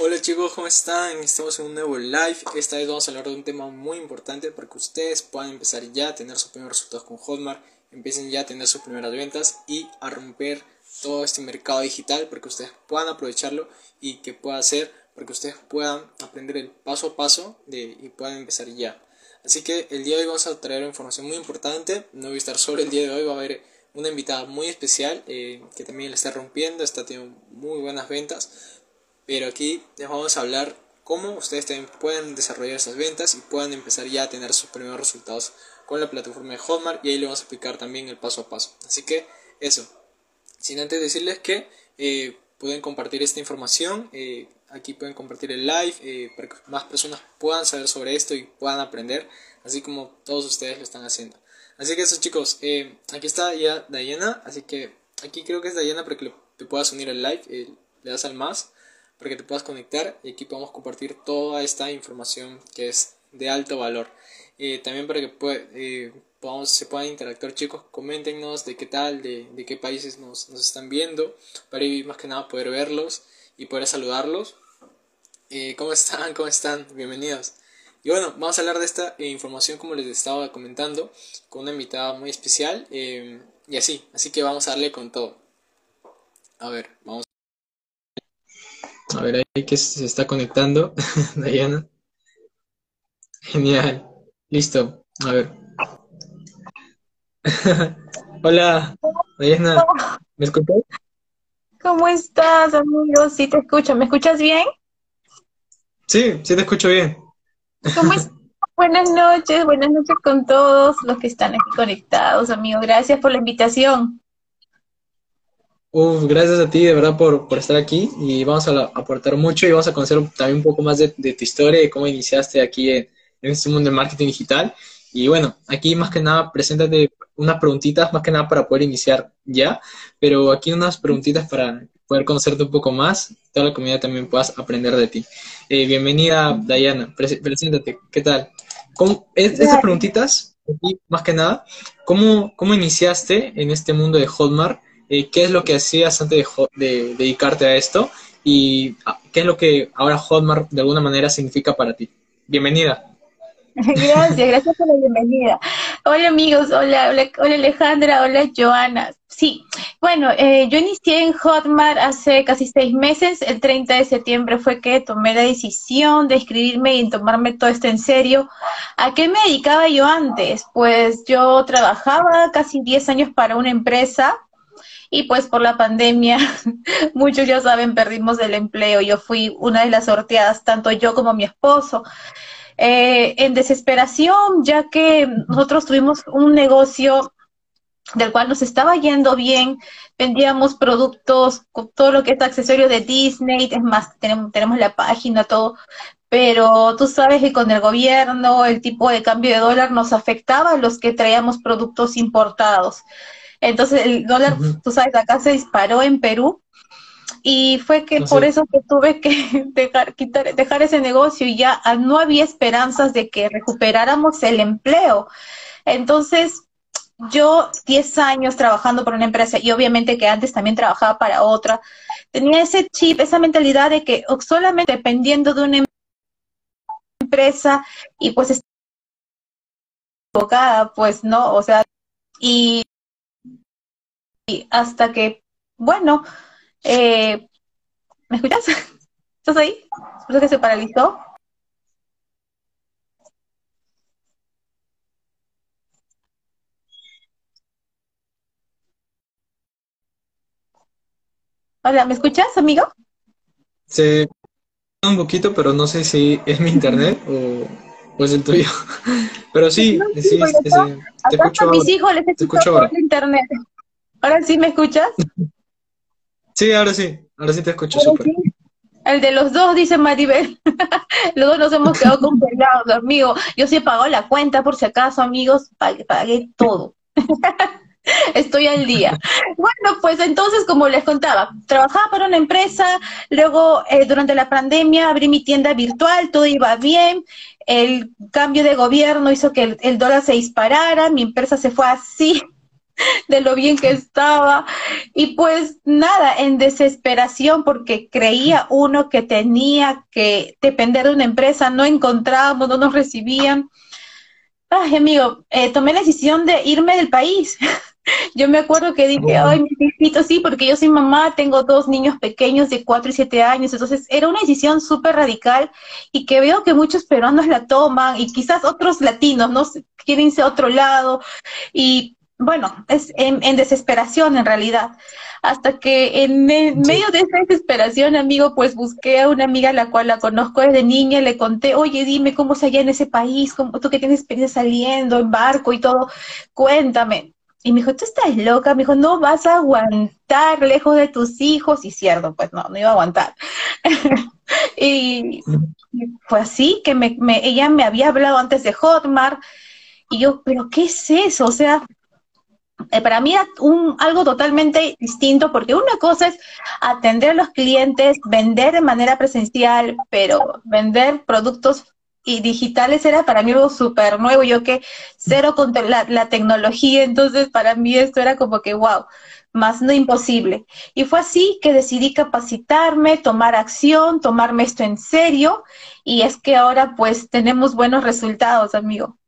Hola chicos, ¿cómo están? Estamos en un nuevo live. Esta vez vamos a hablar de un tema muy importante para que ustedes puedan empezar ya a tener sus primeros resultados con Hotmart, empiecen ya a tener sus primeras ventas y a romper todo este mercado digital para que ustedes puedan aprovecharlo y que pueda ser para que ustedes puedan aprender el paso a paso de, y puedan empezar ya. Así que el día de hoy vamos a traer información muy importante. No voy a estar solo el día de hoy, va a haber una invitada muy especial eh, que también la está rompiendo, está teniendo muy buenas ventas pero aquí les vamos a hablar cómo ustedes también pueden desarrollar esas ventas y puedan empezar ya a tener sus primeros resultados con la plataforma de Hotmart y ahí les vamos a explicar también el paso a paso. Así que eso, sin antes decirles que eh, pueden compartir esta información, eh, aquí pueden compartir el live eh, para que más personas puedan saber sobre esto y puedan aprender, así como todos ustedes lo están haciendo. Así que eso chicos, aquí está ya Diana, así que aquí creo que es Diana para que te puedas unir al live, le das al más para que te puedas conectar y aquí podamos compartir toda esta información que es de alto valor. Eh, también para que eh, podamos, se puedan interactuar chicos, coméntenos de qué tal, de, de qué países nos, están viendo, para ir más que nada poder verlos y poder saludarlos. Eh, ¿Cómo están? ¿Cómo están? Bienvenidos. Y bueno, vamos a hablar de esta información como les estaba comentando, con una invitada muy especial y así, así que vamos a darle con todo. A ver, vamos. A ver, ahí que se está conectando, Diana. Genial. Listo. A ver. Hola, Diana. ¿Me escuchas? ¿Cómo estás, amigo? Sí, te escucho. ¿Me escuchas bien? Sí, sí te escucho bien. ¿Cómo estás? Buenas noches, buenas noches con todos los que están aquí conectados, amigo. Gracias por la invitación. Uf, gracias a ti de verdad por, por estar aquí y vamos a aportar mucho y vamos a conocer también un poco más de, tu historia y cómo iniciaste aquí en, este mundo del marketing digital. Y bueno, aquí más que nada, preséntate unas preguntitas, más que nada para poder iniciar ya, pero aquí unas preguntitas para poder conocerte un poco más, toda la comunidad también puedas aprender de ti. Eh, bienvenida, Dayana, preséntate, ¿qué tal? ¿Cómo, estas preguntitas, aquí, más que nada, ¿cómo, ¿cómo iniciaste en este mundo de Hotmart? Eh, qué es lo que hacías antes de, dedicarte a esto y ah, qué es lo que ahora Hotmart de alguna manera significa para ti. Bienvenida. Gracias, gracias por la bienvenida. Hola amigos, hola, hola, Alejandra, hola Joana. Sí, bueno, eh, yo inicié en Hotmart hace casi seis meses. El 30 de septiembre fue que tomé la decisión de escribirme y tomarme todo esto en serio. ¿A qué me dedicaba yo antes? Pues yo trabajaba casi 10 años para una empresa y pues por la pandemia, muchos ya saben, perdimos el empleo. Yo fui una de las sorteadas, tanto yo como mi esposo. Eh, en desesperación, ya que nosotros tuvimos un negocio del cual nos estaba yendo bien, vendíamos productos, todo lo que es accesorio de Disney, es más, tenemos, tenemos la página, todo, pero tú sabes que con el gobierno, el tipo de cambio de dólar nos afectaba a los que traíamos productos importados. Entonces el dólar, tú sabes, acá se disparó en Perú y fue que por eso que tuve que dejar, quitar, dejar ese negocio y ya ah, no había esperanzas de que recuperáramos el empleo. Entonces, yo 10 años trabajando por una empresa y obviamente que antes también trabajaba para otra, tenía ese chip, esa mentalidad de que solamente dependiendo de una empresa y pues enfocada, pues no, o sea, y hasta que, bueno, eh, ¿me escuchas? ¿Estás ahí? ¿Escuchas que se paralizó? Hola, ¿me escuchas, amigo? Sí, un poquito, pero no sé si es mi internet o, o es el tuyo. Pero sí, sí, sí, sí te escucho mis hijos les escucho ahora. internet. ¿Ahora sí me escuchas? Sí, ahora sí, ahora sí te escucho súper. El de los dos, dice Maribel. los dos nos hemos quedado congelados, amigo. Yo sí he pagado la cuenta, por si acaso, amigos, pagué, todo. Estoy al día. Bueno, pues entonces, como les contaba, trabajaba para una empresa, luego eh, durante la pandemia abrí mi tienda virtual, todo iba bien, el cambio de gobierno hizo que el, el dólar se disparara, mi empresa se fue así de lo bien que estaba. Y pues nada, en desesperación porque creía uno que tenía que depender de una empresa, no encontrábamos, no nos recibían. Ay, amigo, eh, tomé la decisión de irme del país. Yo me acuerdo que dije, ay, mi hijito, sí, porque yo soy mamá, tengo dos niños pequeños de 4 y 7 años, entonces era una decisión súper radical y que veo que muchos peruanos la toman y quizás otros latinos, ¿no? Quieren irse a otro lado y bueno, es en, desesperación en realidad. Hasta que en medio de esa desesperación, amigo, pues busqué a una amiga a la cual la conozco desde niña, le conté, oye, dime cómo es allá en ese país, ¿Cómo, tú que tienes experiencia saliendo en barco y todo, cuéntame. Y me dijo, tú estás loca, me dijo, no vas a aguantar lejos de tus hijos. Y cierto, pues no, no iba a aguantar. y, fue así que me, ella me había hablado antes de Hotmart. Y yo, pero ¿qué es eso? O sea, eh, para mí un, algo totalmente distinto, porque una cosa es atender a los clientes, vender de manera presencial, pero vender productos y digitales era para mí algo súper nuevo, yo que cero con la, tecnología, entonces para mí esto era como que wow, más no imposible. Y fue así que decidí capacitarme, tomar acción, tomarme esto en serio, y es que ahora pues tenemos buenos resultados, amigo.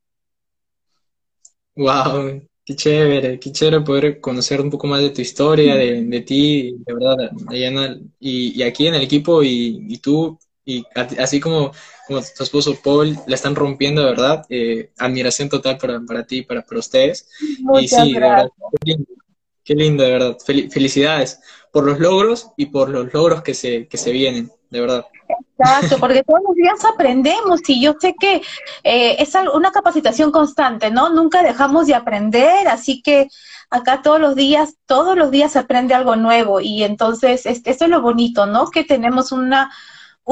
Wow, Qué chévere, qué chévere poder conocer un poco más de tu historia, de, de ti, de verdad, Dayana, y, y, aquí en el equipo y, y tú, y así como, como, tu esposo Paul, la están rompiendo, de verdad, eh, admiración total para, para ti, para, para ustedes. Muchas y sí, de verdad, qué lindo, qué lindo, de verdad. felicidades por los logros y por los logros que se, que se vienen, de verdad. Exacto, porque todos los días aprendemos y yo sé que eh, es una capacitación constante, ¿no? Nunca dejamos de aprender, así que acá todos los días, todos los días se aprende algo nuevo y entonces este, esto es lo bonito, ¿no? Que tenemos una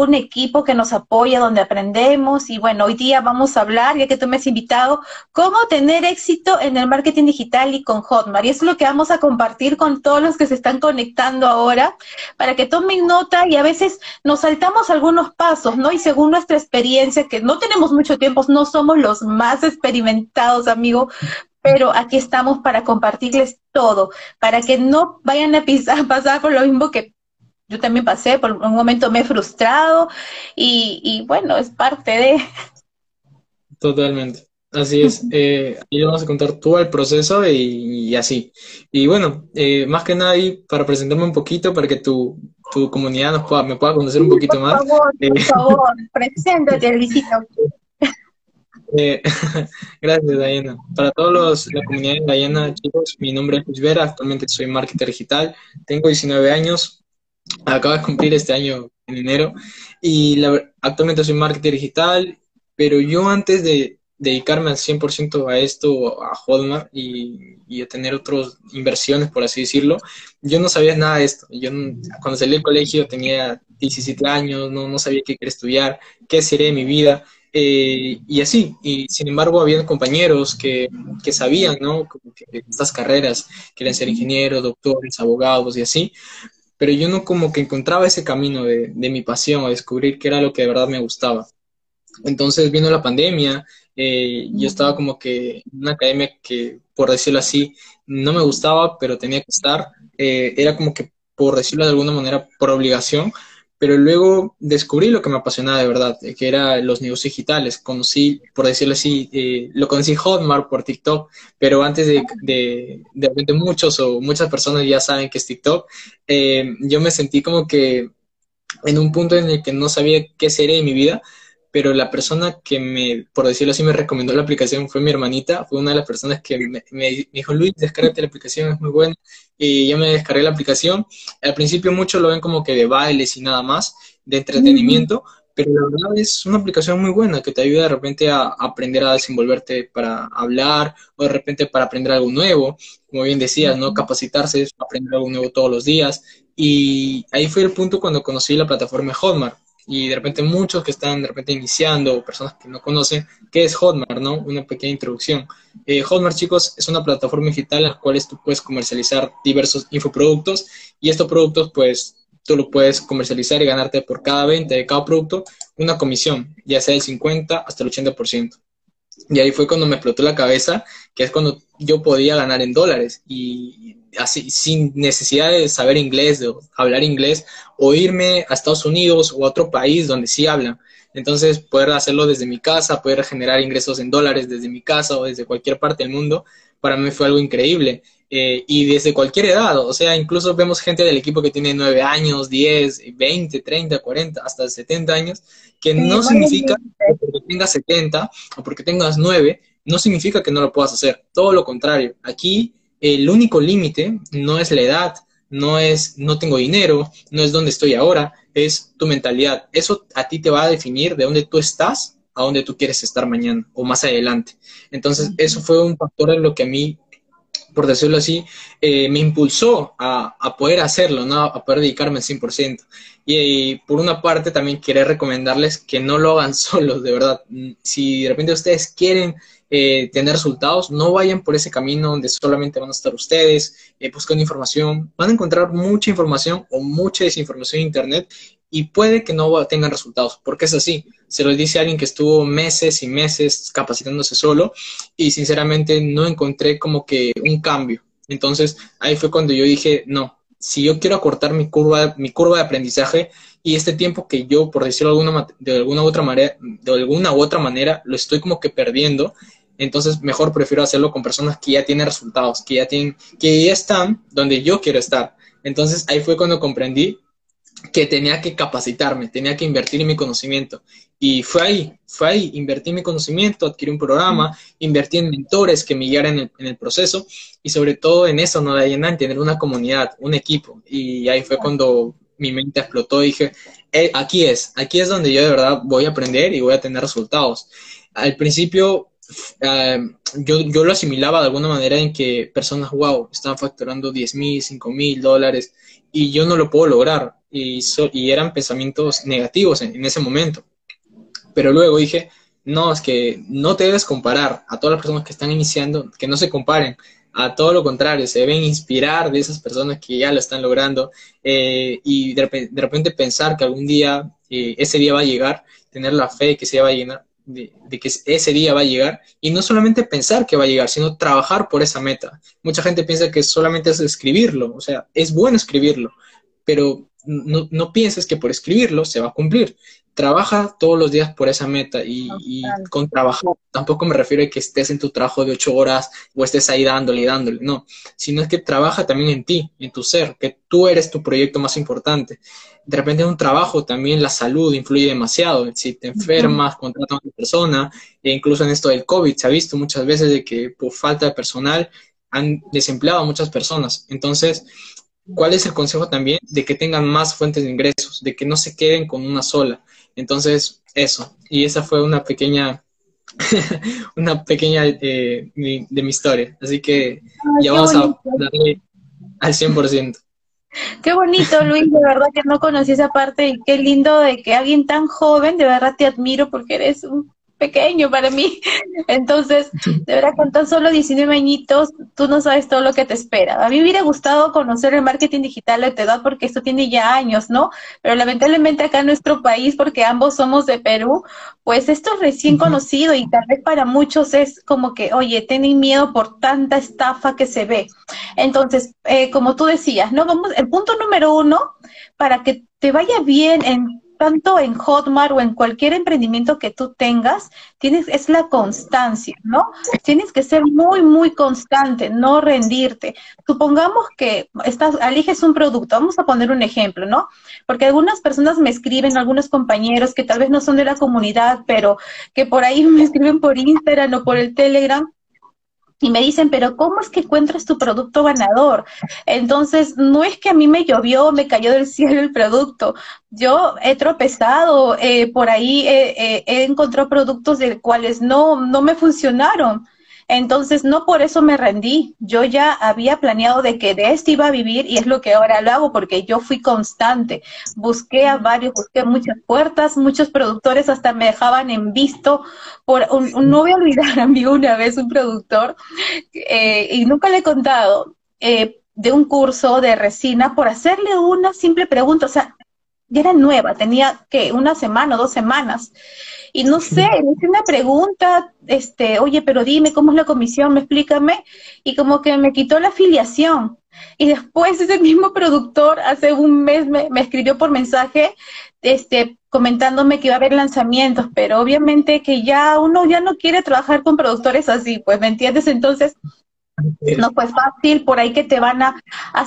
un equipo que nos apoya, donde aprendemos. Y bueno, hoy día vamos a hablar, ya que tú me has invitado, cómo tener éxito en el marketing digital y con Hotmart. Y eso es lo que vamos a compartir con todos los que se están conectando ahora, para que tomen nota y a veces nos saltamos algunos pasos, ¿no? Y según nuestra experiencia, que no tenemos mucho tiempo, no somos los más experimentados, amigo, pero aquí estamos para compartirles todo, para que no vayan a pasar por lo mismo que yo también pasé, por un momento me he frustrado y, bueno, es parte de... Totalmente. Así es, eh, ahí vamos a contar todo el proceso y, así. Y bueno, eh, más que nada ahí para presentarme un poquito, para que tu, tu comunidad nos pueda, me pueda conocer un poquito más. Por favor, por eh, favor, preséntate, Luisito. Eh, gracias, Diana. Para todos los, la comunidad de Diana, chicos, mi nombre es Luis Vera, actualmente soy marketer digital, tengo 19 años, acabo de cumplir este año en enero y actualmente soy marketer digital, pero yo antes de dedicarme al 100% a esto, a Hotmart y, y, a tener otras inversiones, por así decirlo, yo no sabía nada de esto. Yo cuando salí del colegio tenía 17 años, no, no sabía qué quería estudiar, qué sería de mi vida. Eh, y así, y sin embargo había compañeros que, que sabían, ¿no? Que estas carreras, querían ser ingenieros, doctores, abogados y así, pero yo no como que encontraba ese camino de, de mi pasión, a descubrir qué era lo que de verdad me gustaba. Entonces vino la pandemia, eh, yo estaba como que en una academia que, por decirlo así, no me gustaba, pero tenía que estar. Eh, era como que, por decirlo de alguna manera, por obligación, pero luego descubrí lo que me apasionaba de verdad, que era los negocios digitales. Conocí, por decirlo así, eh, lo conocí Hotmart por TikTok, pero antes de, de, de muchos o muchas personas ya saben que es TikTok, eh, yo me sentí como que en un punto en el que no sabía qué sería de mi vida, pero la persona que me, por decirlo así, me recomendó la aplicación fue mi hermanita, fue una de las personas que me, dijo, Luis, descárgate la aplicación, es muy buena, y yo me descargué la aplicación. Al principio muchos lo ven como que de bailes y nada más, de entretenimiento, pero la verdad es una aplicación muy buena que te ayuda de repente a aprender a desenvolverte para hablar o de repente para aprender algo nuevo, como bien decías, ¿no? Capacitarse, aprender algo nuevo todos los días. Y ahí fue el punto cuando conocí la plataforma Hotmart. Y de repente muchos que están de repente iniciando personas que no conocen, ¿qué es Hotmart, no? Una pequeña introducción. Eh, Hotmart, chicos, es una plataforma digital en la cual tú puedes comercializar diversos infoproductos y estos productos, pues, tú lo puedes comercializar y ganarte por cada venta de cada producto una comisión, ya sea del 50 hasta el 80%. Y ahí fue cuando me explotó la cabeza, que es cuando yo podía ganar en dólares y así sin necesidad de saber inglés, de hablar inglés, o irme a Estados Unidos o a otro país donde sí hablan. Entonces, poder hacerlo desde mi casa, poder generar ingresos en dólares desde mi casa o desde cualquier parte del mundo, para mí fue algo increíble. Eh, y desde cualquier edad, o sea, incluso vemos gente del equipo que tiene 9 años, 10, 20, 30, 40, hasta 70 años, que no significa que porque tengas 70 o porque tengas 9, no significa que no lo puedas hacer. Todo lo contrario, aquí el único límite no es la edad, no es no tengo dinero, no es dónde estoy ahora, es tu mentalidad. Eso a ti te va a definir de dónde tú estás a dónde tú quieres estar mañana o más adelante. Entonces, eso fue un factor en lo que a mí por decirlo así, eh, me impulsó a, poder hacerlo, ¿no? a poder dedicarme al 100%. Y, por una parte también quería recomendarles que no lo hagan solos, de verdad. Si de repente ustedes quieren eh, tener resultados, no vayan por ese camino donde solamente van a estar ustedes eh, buscando información. Van a encontrar mucha información o mucha desinformación en Internet y puede que no tengan resultados, porque es así. Se lo dice alguien que estuvo meses y meses capacitándose solo y sinceramente no encontré como que un cambio. Entonces ahí fue cuando yo dije, no, si yo quiero acortar mi curva, mi curva de aprendizaje y este tiempo que yo, por decirlo de alguna, de alguna, otra manera, de alguna u otra manera, lo estoy como que perdiendo, entonces mejor prefiero hacerlo con personas que ya tienen resultados, que ya tienen, que ya están donde yo quiero estar. Entonces ahí fue cuando comprendí que tenía que capacitarme, tenía que invertir en mi conocimiento. Y fue ahí, fue ahí, invertí en mi conocimiento, adquirí un programa, invertí en mentores que me guiaran en el, proceso y sobre todo en eso, no de en tener una comunidad, un equipo. Y ahí fue cuando mi mente explotó y dije, eh, aquí es, aquí es donde yo de verdad voy a aprender y voy a tener resultados. Al principio eh, yo, yo, lo asimilaba de alguna manera en que personas, wow, estaban facturando 10 mil, 5 mil dólares y yo no lo puedo lograr y, y eran pensamientos negativos en, ese momento. Pero luego dije, no, es que no te debes comparar a todas las personas que están iniciando, que no se comparen, a todo lo contrario, se deben inspirar de esas personas que ya lo están logrando eh, y de repente, pensar que algún día eh, ese día va a llegar, tener la fe que se va a llenar, de, que ese día va a llegar y no solamente pensar que va a llegar, sino trabajar por esa meta. Mucha gente piensa que solamente es escribirlo, o sea, es bueno escribirlo, pero no, no pienses que por escribirlo se va a cumplir. Trabaja todos los días por esa meta y, con trabajo tampoco me refiero a que estés en tu trabajo de ocho horas o estés ahí dándole y dándole, no, sino es que trabaja también en ti, en tu ser, que tú eres tu proyecto más importante. De repente en un trabajo también la salud influye demasiado. Si te enfermas, contratas a una persona, e incluso en esto del COVID se ha visto muchas veces de que por falta de personal han desempleado a muchas personas. Entonces, ¿Cuál es el consejo también? De que tengan más fuentes de ingresos, de que no se queden con una sola. Entonces, eso. Y esa fue una pequeña, una pequeña eh, de mi historia. Así que ya vamos a darle al 100%. Qué bonito, Luis, de verdad que no conocí esa parte y qué lindo de que alguien tan joven, de verdad te admiro porque eres un pequeño para mí. Entonces, de verdad, con tan solo 19 añitos, tú no sabes todo lo que te espera. A mí me hubiera gustado conocer el marketing digital de tu edad porque esto tiene ya años, ¿no? Pero lamentablemente acá en nuestro país, porque ambos somos de Perú, pues esto es recién conocido y tal vez para muchos es como que, oye, tienen miedo por tanta estafa que se ve. Entonces, eh, como tú decías, ¿no? Vamos, el punto número uno, para que te vaya bien en tanto en Hotmart o en cualquier emprendimiento que tú tengas, tienes, es la constancia, ¿no? Tienes que ser muy, muy constante, no rendirte. Supongamos que estás, eliges un producto, vamos a poner un ejemplo, ¿no? Porque algunas personas me escriben, algunos compañeros que tal vez no son de la comunidad, pero que por ahí me escriben por Instagram o por el Telegram y me dicen, pero ¿cómo es que encuentras tu producto ganador? Entonces, no es que a mí me llovió, me cayó del cielo el producto. Yo he tropezado, eh, por ahí he encontrado productos de cuales no, no me funcionaron. Entonces, no por eso me rendí. Yo ya había planeado de que de esto iba a vivir y es lo que ahora lo hago porque yo fui constante. Busqué a varios, busqué muchas puertas, muchos productores hasta me dejaban en visto. Por un, no voy a olvidar, amigo, una vez un productor, eh, y nunca le he contado, eh, de un curso de resina por hacerle una simple pregunta. O sea, ya era nueva, tenía que una semana o dos semanas. Y no sé, me hice una pregunta, este, oye, pero dime cómo es la comisión, me explícame, y como que me quitó la afiliación. Y después ese mismo productor hace un mes me, me escribió por mensaje, este, comentándome que iba a haber lanzamientos, pero obviamente que ya uno ya no quiere trabajar con productores así, pues, ¿me entiendes? Entonces, no fue fácil, por ahí que te van a,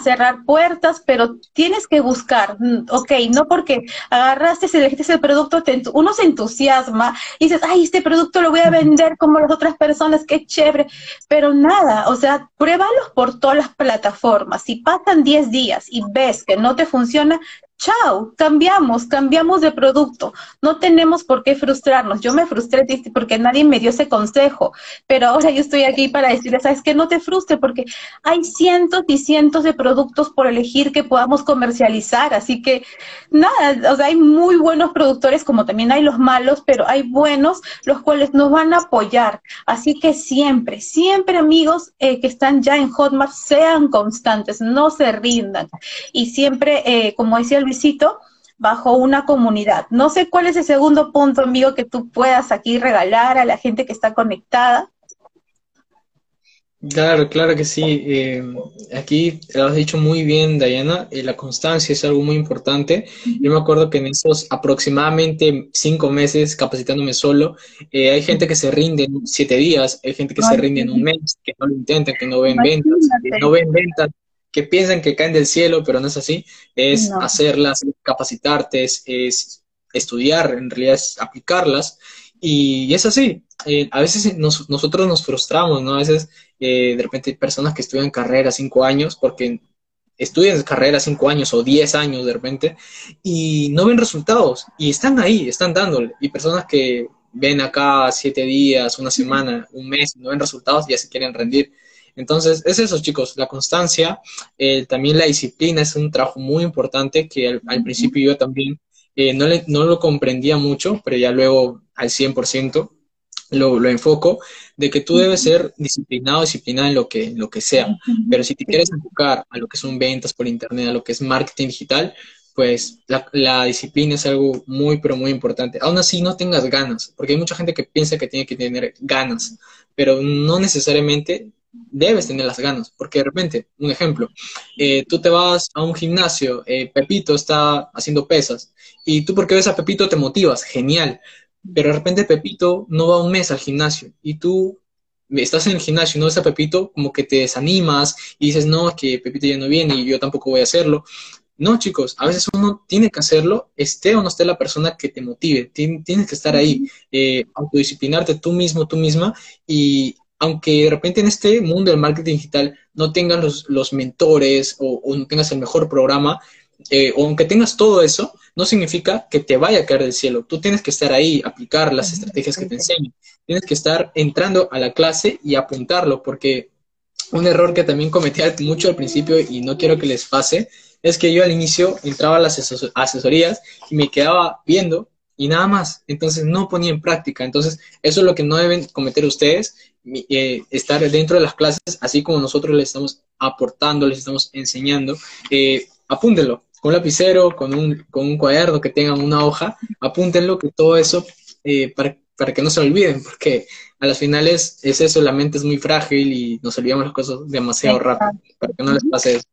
cerrar puertas, pero tienes que buscar, mm, ok, no porque agarraste, elegiste el producto, uno se entusiasma y dices, ay, este producto lo voy a vender como las otras personas, qué chévere, pero nada, o sea, pruébalos por todas las plataformas. Si pasan 10 días y ves que no te funciona, chao, cambiamos, cambiamos de producto. No tenemos por qué frustrarnos. Yo me frustré porque nadie me dio ese consejo, pero ahora yo estoy aquí para decirles, ¿sabes qué? No te frustres porque hay cientos y cientos de productos por elegir que podamos comercializar. Así que nada, o sea, hay muy buenos productores como también hay los malos, pero hay buenos los cuales nos van a apoyar. Así que siempre, siempre amigos eh, que están ya en Hotmart, sean constantes, no se rindan. Y siempre, eh, como decía el bajo una comunidad. No sé cuál es el segundo punto, amigo, que tú puedas aquí regalar a la gente que está conectada. Claro, claro que sí. Eh, aquí lo has dicho muy bien, Diana. Eh, la constancia es algo muy importante. Yo me acuerdo que en esos aproximadamente cinco meses capacitándome solo, eh, hay gente que se rinde en siete días, hay gente que se rinde en un mes, que no lo intentan, que no ven ventas, que no ven ventas que piensan que caen del cielo, pero no es así, es hacerlas, capacitarte, es, estudiar, en realidad es aplicarlas, y, es así. Eh, a veces nosotros nos frustramos, ¿no? A veces eh, de repente hay personas que estudian carrera cinco años porque estudian carrera cinco años o diez años de repente y no ven resultados y están ahí, están dándole. Y personas que ven acá siete días, una semana, un mes, no ven resultados y ya se quieren rendir. Entonces, es eso, chicos, la constancia, eh, también la disciplina es un trabajo muy importante que al, principio yo también eh, no, le, no lo comprendía mucho, pero ya luego al 100% lo, lo enfoco, de que tú debes ser disciplinado, disciplinada en lo que, lo que sea. Pero si te quieres enfocar a lo que son ventas por internet, a lo que es marketing digital, pues la, la, disciplina es algo muy, pero muy importante. Aún así, no tengas ganas, porque hay mucha gente que piensa que tiene que tener ganas, pero no necesariamente debes tener las ganas, porque de repente, un ejemplo, eh, tú te vas a un gimnasio, eh, Pepito está haciendo pesas, y tú porque ves a Pepito te motivas, genial, pero de repente Pepito no va un mes al gimnasio, y tú estás en el gimnasio y no ves a Pepito, como que te desanimas y dices, no, que Pepito ya no viene y yo tampoco voy a hacerlo. No, chicos, a veces uno tiene que hacerlo, esté o no esté la persona que te motive, tienes que estar ahí, eh, autodisciplinarte tú mismo, tú misma, y aunque de repente en este mundo del marketing digital no tengas los, los mentores o, no tengas el mejor programa, eh, o aunque tengas todo eso, no significa que te vaya a caer del cielo. Tú tienes que estar ahí, aplicar las estrategias que te enseñan. Tienes que estar entrando a la clase y apuntarlo, porque un error que también cometía mucho al principio y no quiero que les pase, es que yo al inicio entraba a las asesorías y me quedaba viendo y nada más. Entonces no ponía en práctica. Entonces eso es lo que no deben cometer ustedes eh, estar dentro de las clases, así como nosotros les estamos aportando, les estamos enseñando, eh, apúntenlo con un lapicero, con un, con un cuaderno que tengan una hoja, apúntenlo, que todo eso, eh, para, para, que no se olviden, porque a las finales es eso, la mente es muy frágil y nos olvidamos las cosas demasiado rápido, para que no les pase eso.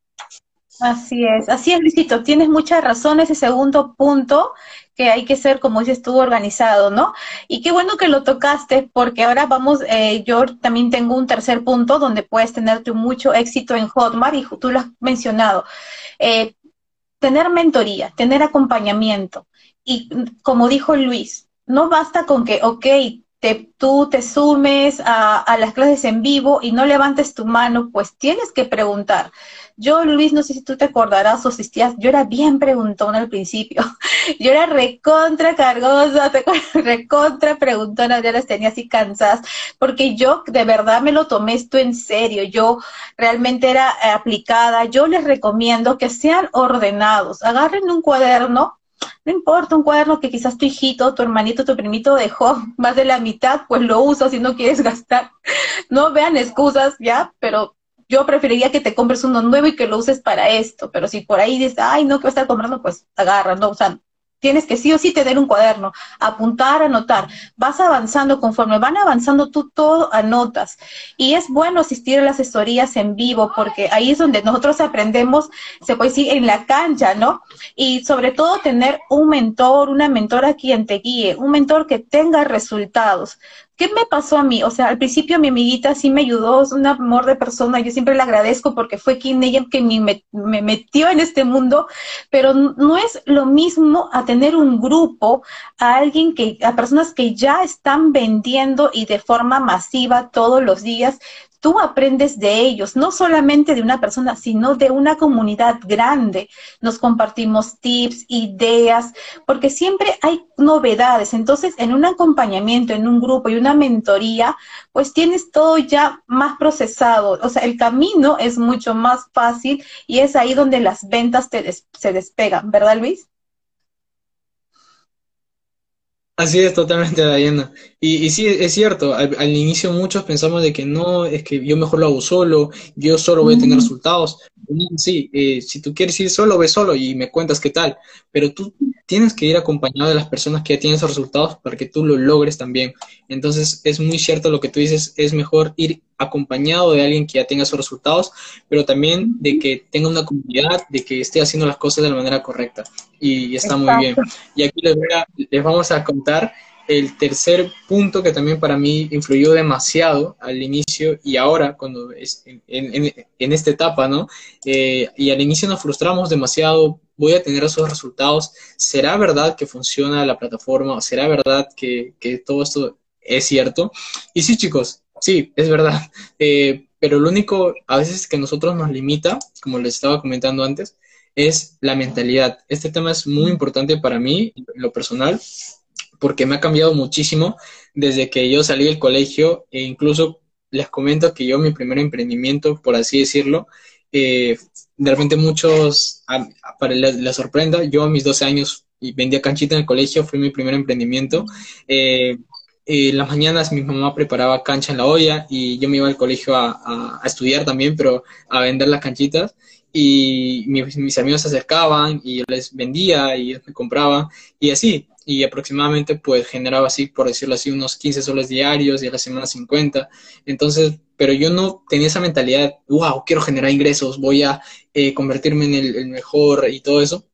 Así es, así es, Luisito, tienes mucha razón ese segundo punto que hay que ser, como dices tú, organizado, ¿no? Y qué bueno que lo tocaste, porque ahora vamos, eh, yo también tengo un tercer punto donde puedes tener mucho éxito en Hotmart, y tú lo has mencionado. Eh, tener mentoría, tener acompañamiento. Y como dijo Luis, no basta con que, ok, te, tú te sumes a, a, las clases en vivo y no levantes tu mano, pues tienes que preguntar. Yo, Luis, no sé si tú te acordarás o asistías, yo era bien preguntona al principio. Yo era recontra cargosa, recontra preguntona, ya las tenía así cansadas, porque yo de verdad me lo tomé esto en serio. Yo realmente era aplicada. Yo les recomiendo que sean ordenados. Agarren un cuaderno, no importa, un cuaderno que quizás tu hijito, tu hermanito, tu primito dejó más de la mitad, pues lo usa si no quieres gastar. No vean excusas, ¿ya? Pero yo preferiría que te compres uno nuevo y que lo uses para esto, pero si por ahí dices, ay, no, que voy a estar comprando, pues agarra, ¿no? O sea, tienes que sí o sí tener un cuaderno, apuntar, anotar. Vas avanzando conforme van avanzando, tú todo anotas. Y es bueno asistir a las asesorías en vivo, porque ahí es donde nosotros aprendemos, se puede decir, en la cancha, ¿no? Y sobre todo tener un mentor, una mentora quien te guíe, un mentor que tenga resultados. ¿Qué me pasó a mí? O sea, al principio mi amiguita sí me ayudó, es un amor de persona, yo siempre le agradezco porque fue quien ella que me, me metió en este mundo, pero no es lo mismo a tener un grupo, a alguien que, a personas que ya están vendiendo y de forma masiva todos los días, tú aprendes de ellos, no solamente de una persona, sino de una comunidad grande. Nos compartimos tips, ideas, porque siempre hay novedades. Entonces, en un acompañamiento, en un grupo y una mentoría, pues tienes todo ya más procesado. O sea, el camino es mucho más fácil y es ahí donde las ventas se despegan, ¿verdad, Luis? Así es, totalmente, Diana. Y, y sí, es cierto, al, inicio muchos pensamos de que no, es que yo mejor lo hago solo, yo solo voy a tener resultados. Sí, eh, si tú quieres ir solo, ve solo y me cuentas qué tal, pero tú tienes que ir acompañado de las personas que ya tienen esos resultados para que tú lo logres también. Entonces, es muy cierto lo que tú dices, es mejor ir acompañado de alguien que ya tenga esos resultados, pero también de que tenga una comunidad, de que esté haciendo las cosas de la manera correcta. Y, está muy bien. Y aquí les, les vamos a contar el tercer punto que también para mí influyó demasiado al inicio y ahora, cuando es en, en, esta etapa, ¿no? Eh, y al inicio nos frustramos demasiado, voy a tener esos resultados, ¿será verdad que funciona la plataforma? ¿Será verdad que, que todo esto es cierto? Y sí, chicos, sí, es verdad. Eh, pero lo único a veces que nosotros nos limita, como les estaba comentando antes, es la mentalidad. Este tema es muy importante para mí, lo personal, porque me ha cambiado muchísimo desde que yo salí del colegio e incluso les comento que yo mi primer emprendimiento, por así decirlo, eh, de repente muchos para la, sorprenda, yo a mis 12 años vendía canchita en el colegio, fue mi primer emprendimiento. Eh, en las mañanas mi mamá preparaba cancha en la olla y yo me iba al colegio a, a, estudiar también, pero a vender las canchitas. Y mis, mis, amigos se acercaban y yo les vendía y ellos me compraban y así y aproximadamente pues generaba así, por decirlo así, unos 15 soles diarios y a la semana 50. Entonces, pero yo no tenía esa mentalidad, wow, quiero generar ingresos, voy a eh, convertirme en el, mejor y todo eso,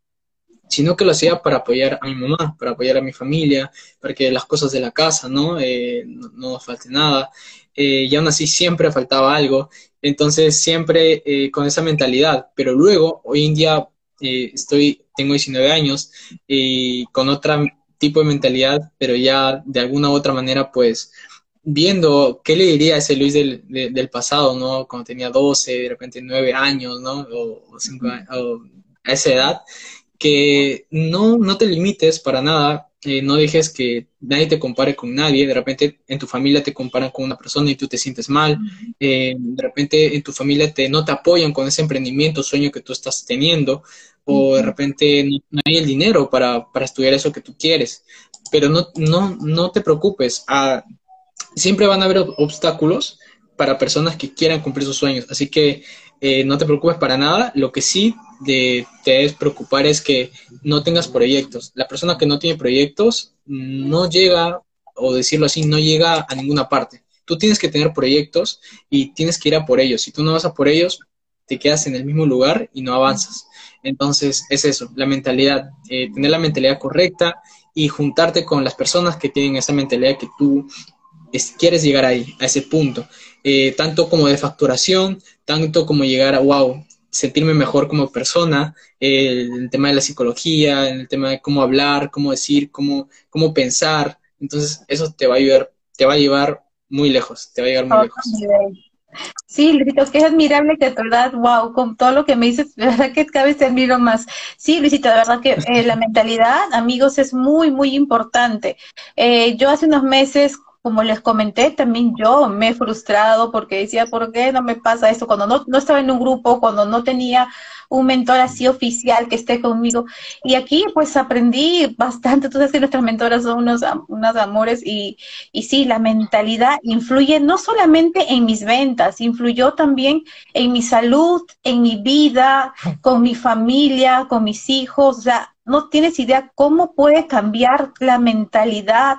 sino que lo hacía para apoyar a mi mamá, para apoyar a mi familia, para que las cosas de la casa, ¿no? Eh, no, no, falte nada. Eh, y aún así siempre faltaba algo. Entonces, siempre con esa mentalidad. Pero luego, hoy en día, estoy, tengo 19 años y con otra tipo de mentalidad, pero ya de alguna u otra manera, pues viendo qué le diría a ese Luis del, del pasado, ¿no? Cuando tenía 12, de repente 9 años, ¿no? O, o, a esa edad, que no, no te limites para nada, eh, no dejes que nadie te compare con nadie, de repente en tu familia te comparan con una persona y tú te sientes mal, eh, de repente en tu familia te, no te apoyan con ese emprendimiento, sueño que tú estás teniendo, o de repente no, hay el dinero para, para, estudiar eso que tú quieres. Pero no, no, no te preocupes, ah, siempre van a haber obstáculos para personas que quieran cumplir sus sueños, así que eh, no te preocupes para nada, lo que sí te debes preocupar es que no tengas proyectos. La persona que no tiene proyectos no llega, o decirlo así, no llega a ninguna parte. Tú tienes que tener proyectos y tienes que ir a por ellos. Si tú no vas a por ellos, te quedas en el mismo lugar y no avanzas. Entonces, es eso, la mentalidad, eh, tener la mentalidad correcta y juntarte con las personas que tienen esa mentalidad que tú quieres llegar ahí, a ese punto, eh, tanto como de facturación, tanto como llegar a, wow, sentirme mejor como persona, el tema de la psicología, el tema de cómo hablar, cómo decir, cómo, cómo pensar. Entonces, eso te va a ayudar, te va a llevar muy lejos, te va a llegar muy lejos. Sí, Luisito, que es admirable que de verdad, wow, con todo lo que me dices, de verdad que cada vez te admiro más. Sí, Luisito, de verdad que eh, la mentalidad, amigos, es muy, muy importante. Eh, yo hace unos meses como les comenté, también yo me he frustrado porque decía, ¿por qué no me pasa esto? Cuando no, no estaba en un grupo, cuando no tenía un mentor así oficial que esté conmigo. Y aquí pues aprendí bastante, tú sabes que nuestras mentoras son unos, unos amores y, y sí, la mentalidad influye no solamente en mis ventas, influyó también en mi salud, en mi vida, con mi familia, con mis hijos, o sea, no tienes idea cómo puede cambiar la mentalidad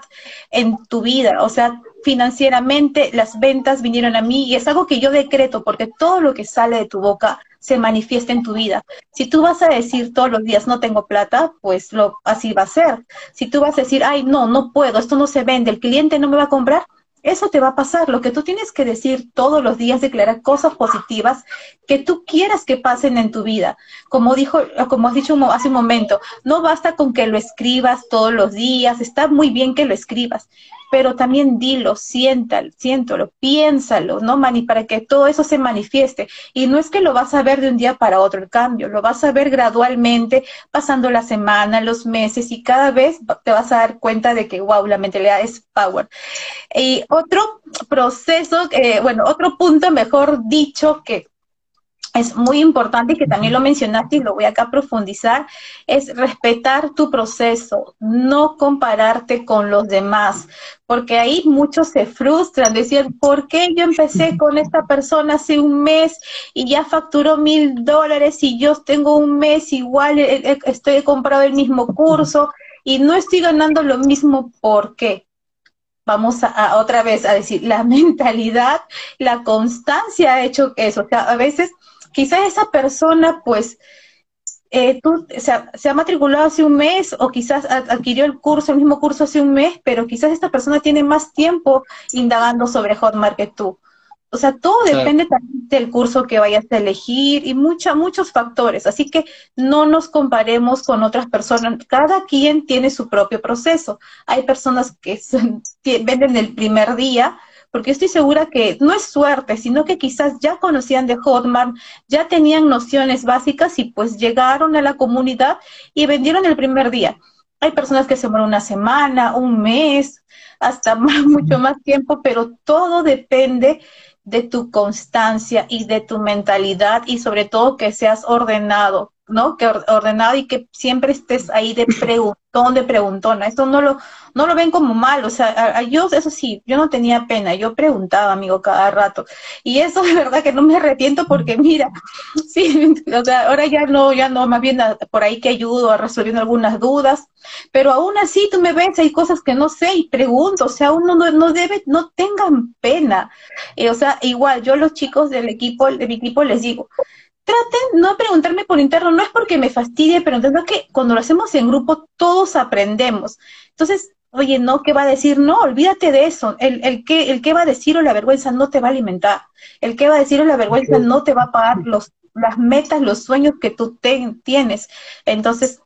en tu vida. O sea, financieramente las ventas vinieron a mí y es algo que yo decreto porque todo lo que sale de tu boca se manifiesta en tu vida. Si tú vas a decir todos los días no tengo plata, pues lo, así va a ser. Si tú vas a decir, ay, no, no puedo, esto no se vende, el cliente no me va a comprar, eso te va a pasar. Lo que tú tienes que decir todos los días, declarar cosas positivas que tú quieras que pasen en tu vida. Como dijo, como has dicho hace un momento, no basta con que lo escribas todos los días, está muy bien que lo escribas, pero también dilo, siéntalo, siéntalo, piénsalo, ¿no? Mani, para que todo eso se manifieste. Y no es que lo vas a ver de un día para otro el cambio, lo vas a ver gradualmente, pasando la semana, los meses, y cada vez te vas a dar cuenta de que, wow, la mentalidad es power. Y otro proceso, eh, bueno, otro punto, mejor dicho, que es muy importante que también lo mencionaste y lo voy acá a profundizar, es respetar tu proceso, no compararte con los demás, porque ahí muchos se frustran, decir, ¿por qué yo empecé con esta persona hace un mes y ya facturó mil dólares y yo tengo un mes igual, eh, eh, estoy comprado el mismo curso y no estoy ganando lo mismo? ¿Por qué? Vamos a, otra vez a decir, la mentalidad, la constancia ha hecho eso. O sea, a veces quizás esa persona pues eh, tú, se ha matriculado hace un mes o quizás adquirió el curso, el mismo curso hace un mes, pero quizás esta persona tiene más tiempo indagando sobre Hotmart que tú. O sea, todo depende también del curso que vayas a elegir y mucha, muchos factores. Así que no nos comparemos con otras personas. Cada quien tiene su propio proceso. Hay personas que venden el primer día, porque estoy segura que no es suerte, sino que quizás ya conocían de Hotmart, ya tenían nociones básicas y pues llegaron a la comunidad y vendieron el primer día. Hay personas que se mueren una semana, un mes, hasta mucho más tiempo, pero todo depende de tu constancia y de tu mentalidad y sobre todo que seas ordenado. ¿No? Que ordenado y que siempre estés ahí de preguntón, de preguntona. Esto no lo, no lo ven como mal, o sea, yo, eso sí, yo no tenía pena, yo preguntaba, amigo, cada rato. Y eso de verdad que no me arrepiento porque mira, sí, o sea, ahora ya no, ya no, más bien por ahí que ayudo a resolviendo algunas dudas, pero aún así tú me ves, hay cosas que no sé y pregunto, o sea, uno no, no debe, no tengan pena. Eh, o sea, igual, yo los chicos del equipo, de mi equipo les digo, traten no preguntarme por interno, no es porque me fastidie, pero entiendo que cuando lo hacemos en grupo todos aprendemos. Entonces, oye, no, ¿qué va a decir? No, olvídate de eso. El, el, que, el que va a decir o la vergüenza no te va a alimentar. El que va a decir o la vergüenza no te va a pagar los, las metas, los sueños que tú tienes. Entonces,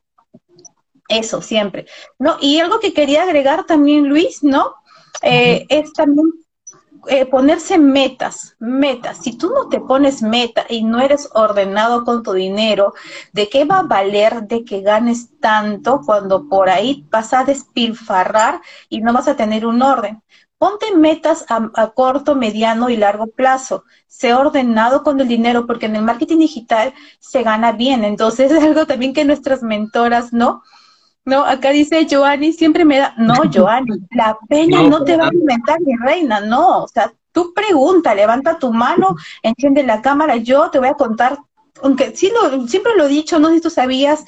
eso siempre. ¿No? Y algo que quería agregar también, Luis, ¿no? Eh, es también eh, ponerse metas, metas. Si tú no te pones meta y no eres ordenado con tu dinero, ¿de qué va a valer de que ganes tanto cuando por ahí vas a despilfarrar y no vas a tener un orden? Ponte metas a, a, corto, mediano y largo plazo. Sé ordenado con el dinero porque en el marketing digital se gana bien. Entonces es algo también que nuestras mentoras, ¿no? No, acá dice Joanny, siempre me da, no, Joanny, la peña no, te va a alimentar, mi reina, no, o sea, tú pregunta, levanta tu mano, enciende la cámara, yo te voy a contar, aunque sí lo, siempre lo he dicho, no sé si tú sabías,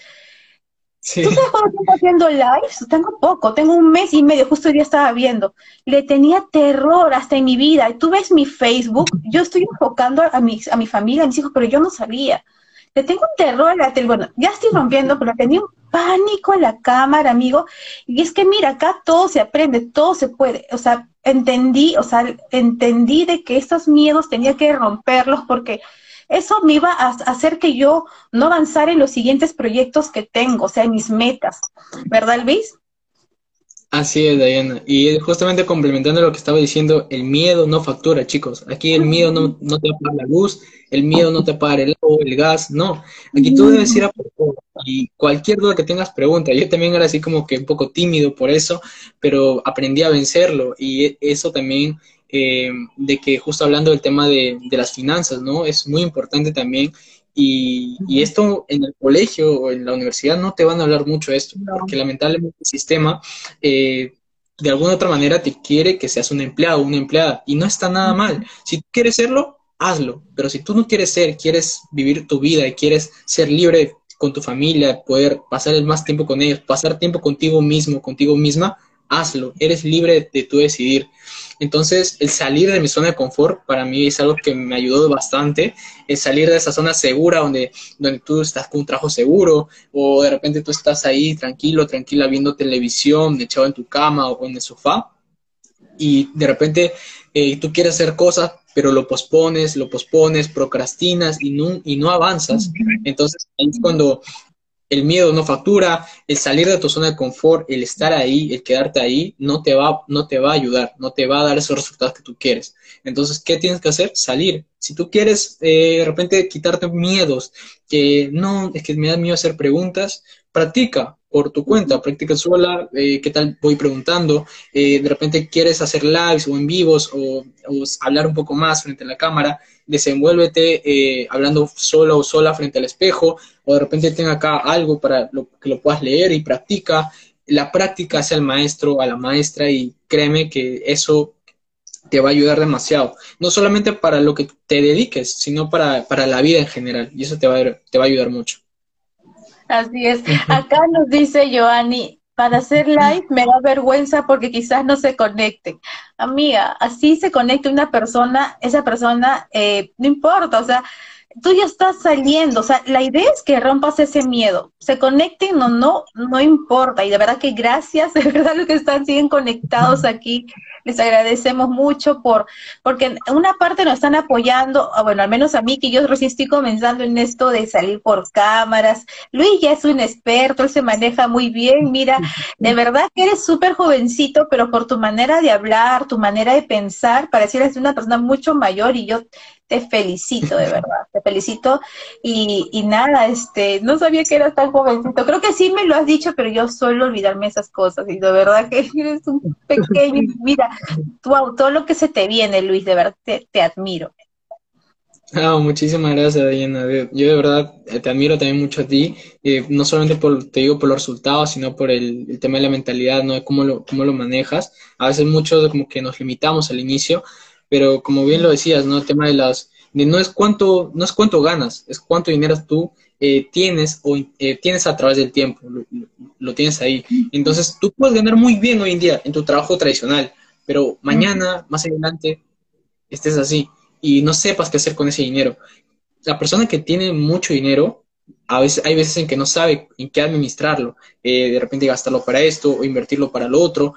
¿Tú sabes cuándo estoy haciendo lives? Tengo poco, tengo un mes y medio, justo hoy día estaba viendo. Le tenía terror hasta en mi vida. Tú ves mi Facebook, yo estoy enfocando a mi, a mi familia, a mis hijos, pero yo no sabía le tengo un terror a la tele, bueno, ya estoy rompiendo, pero tenía un pánico a la cámara, amigo, y es que mira, acá todo se aprende, todo se puede, o sea, entendí, o sea, entendí de que estos miedos tenía que romperlos porque eso me iba a hacer que yo no avanzara en los siguientes proyectos que tengo, o sea, en mis metas, ¿verdad, Luis? Así es, Diana. Y justamente complementando lo que estaba diciendo, el miedo no factura, chicos. Aquí el miedo no, no te apaga la luz, el miedo no te apaga el agua, el gas, no. Aquí tú debes ir a por todo. Y cualquier duda que tengas, pregunta. Yo también era así como que un poco tímido por eso, pero aprendí a vencerlo. Y eso también, eh, de que justo hablando del tema de, de las finanzas, ¿no? Es muy importante también y, y, esto en el colegio o en la universidad no te van a hablar mucho de esto, porque lamentablemente el sistema eh, de alguna otra manera te quiere que seas un empleado o una empleada y no está nada mal. Si tú quieres serlo, hazlo, pero si tú no quieres ser, quieres vivir tu vida y quieres ser libre con tu familia, poder pasar el más tiempo con ellos, pasar tiempo contigo mismo, contigo misma, hazlo, eres libre de, de tú decidir. Entonces, el salir de mi zona de confort para mí es algo que me ayudó bastante, el salir de esa zona segura donde, donde tú estás con un trabajo seguro o de repente tú estás ahí tranquilo, tranquila viendo televisión, echado en tu cama o en el sofá y de repente eh, tú quieres hacer cosas, pero lo pospones, lo pospones, procrastinas y no, y no avanzas. Entonces, ahí es cuando el miedo no factura, el salir de tu zona de confort, el estar ahí, el quedarte ahí, no te va, no te va a ayudar, no te va a dar esos resultados que tú quieres. Entonces, ¿qué tienes que hacer? Salir. Si tú quieres eh, de repente quitarte miedos, que no, es que me da miedo hacer preguntas, practica por tu cuenta, practica sola, eh, qué tal voy preguntando, eh, de repente quieres hacer lives o en vivos o, hablar un poco más frente a la cámara, desenvuélvete eh, hablando solo o sola frente al espejo, o de repente tenga acá algo para lo, que lo puedas leer y practica. La práctica hace al maestro, a la maestra, y créeme que eso te va a ayudar demasiado. No solamente para lo que te dediques, sino para, para la vida en general. Y eso te va, a, te va a ayudar mucho. Así es. Acá nos dice Joanny, para hacer live me da vergüenza porque quizás no se conecten. Amiga, así se conecta una persona, esa persona, eh, no importa, o sea, tú ya estás saliendo, o sea, la idea es que rompas ese miedo, se conecten o no, no importa, y de verdad que gracias, de verdad los que están, siguen conectados aquí, les agradecemos mucho por, porque en una parte nos están apoyando, bueno, al menos a mí, que yo recién estoy comenzando en esto de salir por cámaras, Luis ya es un experto, él se maneja muy bien, mira, de verdad que eres súper jovencito, pero por tu manera de hablar, tu manera de pensar, parecieras una persona mucho mayor, y yo te felicito, de verdad, te felicito. Y, y, nada, este, no sabía que eras tan jovencito. Creo que sí me lo has dicho, pero yo suelo olvidarme esas cosas. Y de verdad que eres un pequeño. Mira, wow, todo lo que se te viene, Luis, de verdad te, te admiro. Ah, muchísimas gracias, Diana. Yo de verdad te admiro también mucho a ti, eh, no solamente por, te digo, por los resultados, sino por el, el, tema de la mentalidad, ¿no? De cómo lo, cómo lo manejas. A veces mucho como que nos limitamos al inicio, pero como bien lo decías, ¿no? El tema de las, de no es cuánto, no es cuánto ganas, es cuánto dinero tú eh, tienes o eh, tienes a través del tiempo, lo, lo, tienes ahí. Entonces, tú puedes ganar muy bien hoy en día en tu trabajo tradicional, pero mañana, más adelante, estés así y no sepas qué hacer con ese dinero. La persona que tiene mucho dinero, a veces, hay veces en que no sabe en qué administrarlo, eh, de repente gastarlo para esto o invertirlo para lo otro,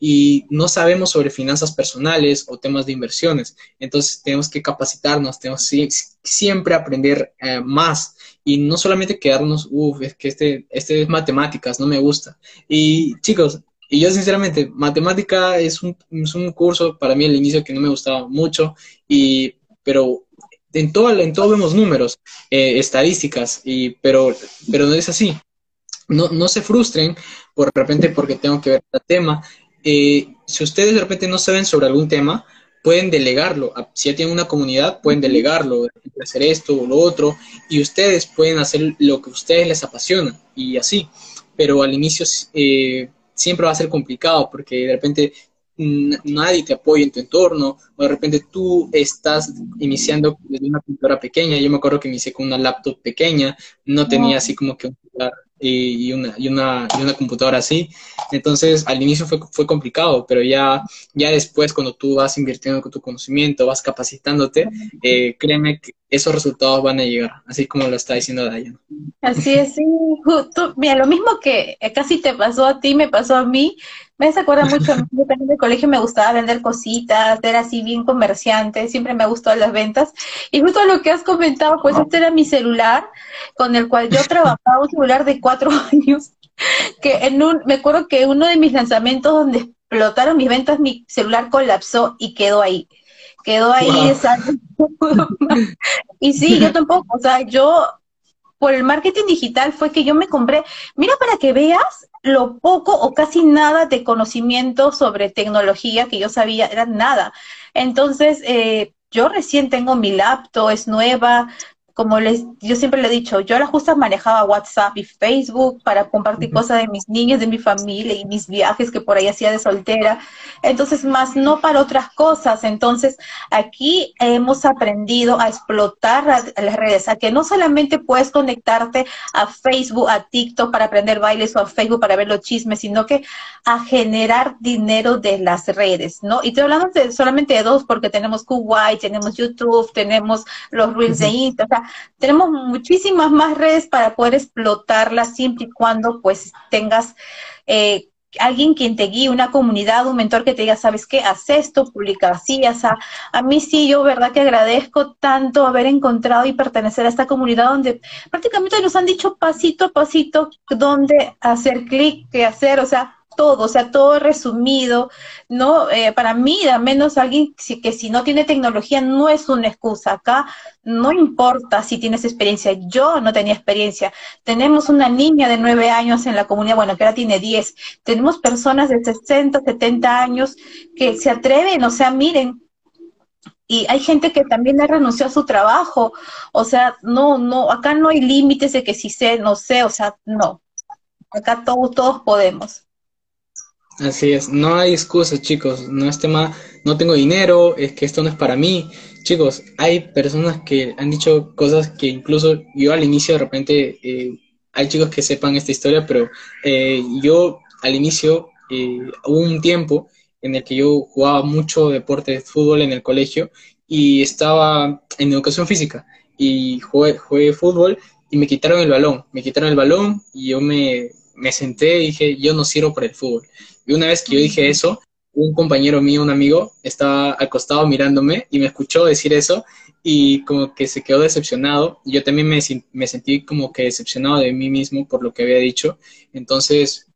y no sabemos sobre finanzas personales o temas de inversiones. Entonces tenemos que capacitarnos, tenemos que siempre aprender eh, más y no solamente quedarnos, uff, es que este, este es matemáticas, no me gusta. Y chicos, y yo sinceramente, matemática es un, es un curso para mí al inicio que no me gustaba mucho, y, pero en todo, en todo vemos números, eh, estadísticas, y, pero, pero no es así. No, no se frustren por repente porque tengo que ver el tema eh, si ustedes de repente no saben sobre algún tema, pueden delegarlo. Si ya tienen una comunidad, pueden delegarlo, hacer esto o lo otro, y ustedes pueden hacer lo que a ustedes les apasiona, y así. Pero al inicio eh, siempre va a ser complicado, porque de repente nadie te apoya en tu entorno, o de repente tú estás iniciando desde una computadora pequeña. Yo me acuerdo que inicié con una laptop pequeña, no tenía así como que un y, una, y, una, y una computadora así. Entonces, al inicio fue, fue complicado, pero ya, ya después, cuando tú vas invirtiendo con tu conocimiento, vas capacitándote, eh, créeme que esos resultados van a llegar, así como lo está diciendo Dayan. Así es, sí. mira, lo mismo que casi te pasó a ti, me pasó a mí. Me se acuerda mucho, yo también el colegio me gustaba vender cositas, era así bien comerciante, siempre me gustó las ventas. Y justo lo que has comentado, pues este era mi celular, con el cual yo trabajaba, un celular de cuatro años, que en un, me acuerdo que uno de mis lanzamientos donde explotaron mis ventas, mi celular colapsó y quedó ahí. Quedó ahí esa... y sí, yo tampoco, o sea, yo por el marketing digital fue que yo me compré, mira para que veas lo poco o casi nada de conocimiento sobre tecnología que yo sabía, era nada. Entonces, eh, yo recién tengo mi laptop, es nueva, como les, yo siempre le he dicho, yo a las justas manejaba WhatsApp y Facebook para compartir cosas de mis niños, de mi familia y mis viajes que por ahí hacía de soltera. Entonces, más no para otras cosas. Entonces, aquí hemos aprendido a explotar las redes, a que no solamente puedes conectarte a Facebook, a TikTok para aprender bailes o a Facebook para ver los chismes, sino que a generar dinero de las redes, ¿no? Y estoy hablando de, solamente de dos, porque tenemos Kuwait, tenemos YouTube, tenemos los Reels de Instagram, tenemos muchísimas más redes para poder explotarlas siempre y cuando pues tengas eh, alguien quien te guíe, una comunidad, un mentor que te diga, ¿sabes qué? Haz esto, publica así, o sea, a mí sí, yo verdad que agradezco tanto haber encontrado y pertenecer a esta comunidad donde prácticamente nos han dicho pasito a pasito dónde hacer clic, qué hacer, o sea, todo, o sea, todo resumido, ¿no? Eh, para mí, al menos alguien que si no tiene tecnología no es una excusa. Acá no importa si tienes experiencia, yo no tenía experiencia. Tenemos una niña de nueve años en la comunidad, bueno, que ahora tiene diez. Tenemos personas de 60, 70 años que se atreven, o sea, miren, y hay gente que también ha renunciado a su trabajo, o sea, no, no, acá no hay límites de que si sé, no sé, o sea, no, acá todos, todos podemos. Así es, no hay excusas, chicos. No es tema, no tengo dinero, es que esto no es para mí. Chicos, hay personas que han dicho cosas que incluso yo al inicio de repente, eh, hay chicos que sepan esta historia, pero eh, yo al inicio eh, hubo un tiempo en el que yo jugaba mucho deporte de fútbol en el colegio y estaba en educación física y jugué, fútbol y me quitaron el balón, me quitaron el balón y yo me, me senté y dije, yo no sirvo para el fútbol. Y una vez que yo dije eso, un compañero mío, un amigo, estaba acostado mirándome y me escuchó decir eso y como que se quedó decepcionado. Yo también me, me sentí como que decepcionado de mí mismo por lo que había dicho. Entonces,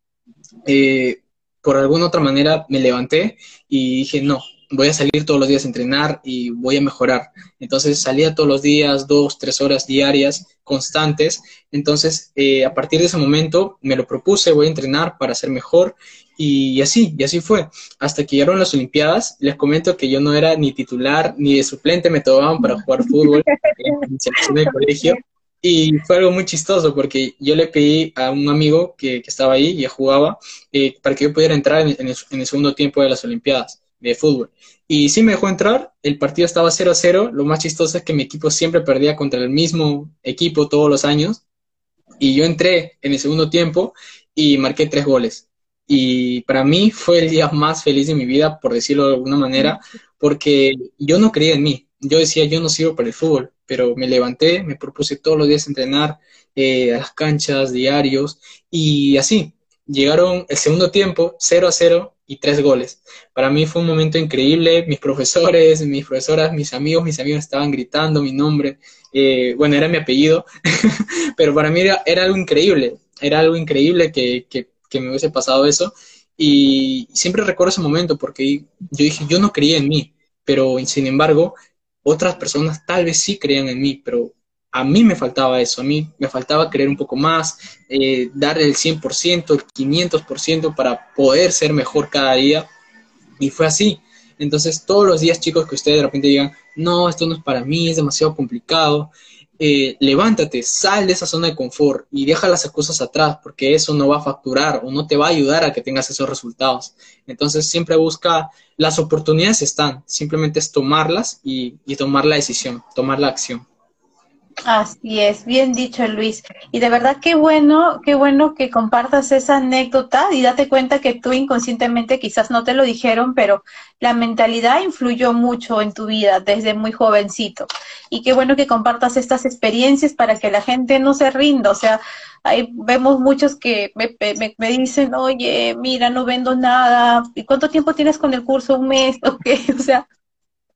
eh, por alguna otra manera me levanté y dije, no, voy a salir todos los días a entrenar y voy a mejorar. Entonces salía todos los días, dos, tres horas diarias, constantes. Entonces, eh, a partir de ese momento me lo propuse, voy a entrenar para ser mejor. Y así, y así fue. Hasta que llegaron las Olimpiadas, les comento que yo no era ni titular ni de suplente, me tomaban para jugar fútbol en el colegio. Y fue algo muy chistoso porque yo le pedí a un amigo que, estaba ahí y jugaba eh, para que yo pudiera entrar en el segundo tiempo de las Olimpiadas de fútbol. Y sí me dejó entrar, el partido estaba 0 a 0, lo más chistoso es que mi equipo siempre perdía contra el mismo equipo todos los años, y yo entré en el segundo tiempo y marqué tres goles. Y para mí fue el día más feliz de mi vida, por decirlo de alguna manera, porque yo no creía en mí. Yo decía, yo no sirvo para el fútbol, pero me levanté, me propuse todos los días entrenar eh, a las canchas, diarios, y así. Llegaron el segundo tiempo, 0 a 0, tres goles. Para mí fue un momento increíble. Mis profesores, mis profesoras, mis amigos, mis amigos estaban gritando mi nombre. Eh, bueno, era mi apellido, pero para mí era, algo increíble. Era algo increíble que, que, que, me hubiese pasado eso. Y siempre recuerdo ese momento porque yo dije, yo no creía en mí, pero sin embargo, otras personas tal vez sí creían en mí, pero a mí me faltaba eso, a mí me faltaba creer un poco más, eh, darle el 100%, el 500% para poder ser mejor cada día. Y fue así. Entonces, todos los días, chicos, que ustedes de repente digan, no, esto no es para mí, es demasiado complicado, eh, levántate, sal de esa zona de confort y deja las excusas atrás, porque eso no va a facturar o no te va a ayudar a que tengas esos resultados. Entonces, siempre busca, las oportunidades están, simplemente es tomarlas y tomar la decisión, tomar la acción. Así es, bien dicho Luis. Y de verdad qué bueno, qué bueno que compartas esa anécdota y date cuenta que tú inconscientemente quizás no te lo dijeron, pero la mentalidad influyó mucho en tu vida desde muy jovencito. Y qué bueno que compartas estas experiencias para que la gente no se rinda. O sea, ahí vemos muchos que me, me, me dicen, oye, mira, no vendo nada. ¿Y cuánto tiempo tienes con el curso? Un mes, ok. O sea,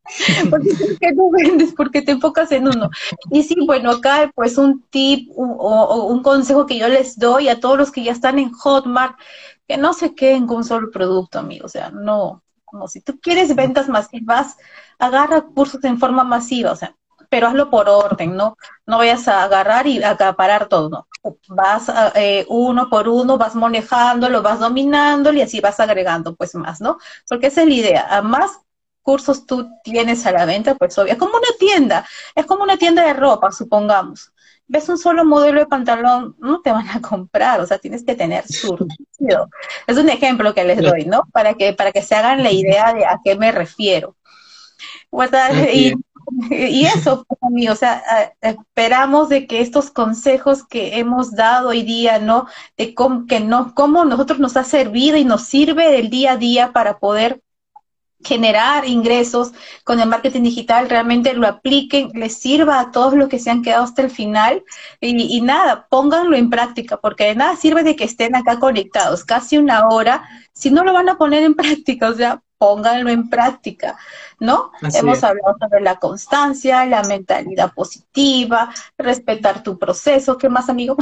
porque no vendes, porque te enfocas en uno. Y sí, bueno, acá pues un tip o, un consejo que yo les doy a todos los que ya están en Hotmart, que no se queden con un solo producto, amigo. O sea, no, como si tú quieres ventas masivas, agarra cursos en forma masiva, o sea, pero hazlo por orden, ¿no? No vayas a agarrar y acaparar todo, ¿no? Vas eh, uno por uno, vas manejándolo, vas dominándolo y así vas agregando pues más, ¿no? Porque esa es la idea. A más cursos tú tienes a la venta, pues obvio, es como una tienda, es como una tienda de ropa, supongamos. Ves un solo modelo de pantalón, no te van a comprar, o sea, tienes que tener surtido. Es un ejemplo que les doy, ¿no? Para que, para que se hagan la idea de a qué me refiero. Y, y, eso, pues, o sea, esperamos de que estos consejos que hemos dado hoy día, ¿no? De cómo, que no, cómo nosotros nos ha servido y nos sirve del día a día para poder generar ingresos con el marketing digital, realmente lo apliquen, les sirva a todos los que se han quedado hasta el final. Y, nada, pónganlo en práctica, porque de nada sirve de que estén acá conectados casi una hora si no lo van a poner en práctica, o sea, pónganlo en práctica, ¿no? Hemos hablado sobre la constancia, la mentalidad positiva, respetar tu proceso, ¿qué más, amigo?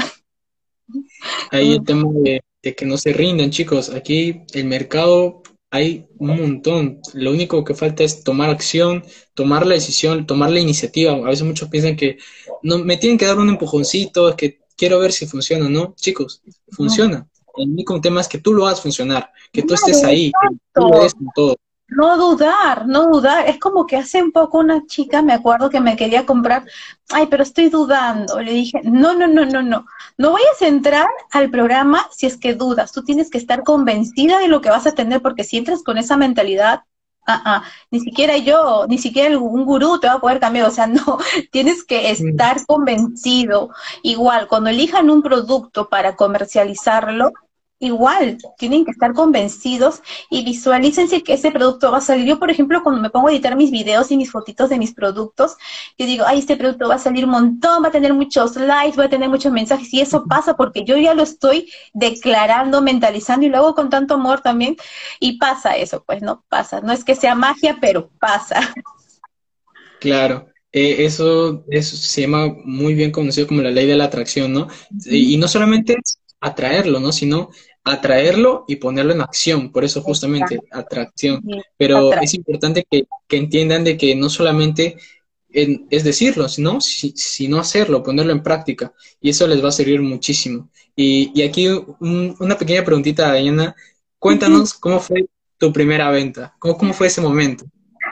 Ahí el tema de, de que no se rindan, chicos, aquí el mercado hay un montón. Lo único que falta es tomar acción, tomar la decisión, tomar la iniciativa. A veces muchos piensan que no me tienen que dar un empujoncito, es que quiero ver si funciona o no. Chicos, funciona. El único tema es que tú lo hagas funcionar, que tú estés ahí, que tú lo des todo. No dudar, no dudar. Es como que hace un poco una chica, me acuerdo que me quería comprar, ay, pero estoy dudando. Le dije, no, no, no, no, no. No vayas a entrar al programa si es que dudas. Tú tienes que estar convencida de lo que vas a tener, porque si entras con esa mentalidad, ah, ah, ni siquiera yo, ni siquiera un gurú te va a poder cambiar. O sea, no, tienes que estar convencido. Igual, cuando elijan un producto para comercializarlo, igual, tienen que estar convencidos y visualícense que ese producto va a salir. Yo, por ejemplo, cuando me pongo a editar mis videos y mis fotitos de mis productos, yo digo, ay, este producto va a salir un montón, va a tener muchos likes, va a tener muchos mensajes, y eso pasa porque yo ya lo estoy declarando, mentalizando, y lo hago con tanto amor también, y pasa eso, pues, ¿no? Pasa. No es que sea magia, pero pasa. Claro. Eh, eso, eso se llama muy bien conocido como la ley de la atracción, ¿no? Y, y no solamente atraerlo, ¿no? Sino atraerlo y ponerlo en acción, por eso justamente atracción. Pero es importante que, entiendan de que no solamente es decirlo, sino, sino hacerlo, ponerlo en práctica, y eso les va a servir muchísimo. Y, aquí una pequeña preguntita, Diana, cuéntanos cómo fue tu primera venta, cómo, cómo fue ese momento.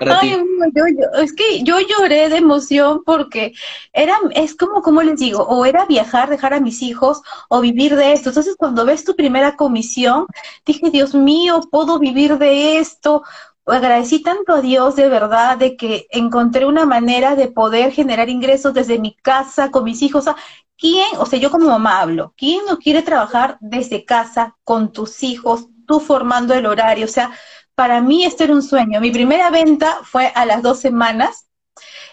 Ay, yo, es que yo lloré de emoción porque era, es como, como les digo, o era viajar, dejar a mis hijos, o vivir de esto. Entonces, cuando ves tu primera comisión, dije, Dios mío, puedo vivir de esto. Agradecí tanto a Dios de verdad de que encontré una manera de poder generar ingresos desde mi casa con mis hijos. O sea, ¿quién, o sea, yo como mamá hablo, ¿quién no quiere trabajar desde casa con tus hijos, tú formando el horario? O sea, para mí esto era un sueño. Mi primera venta fue a las dos semanas,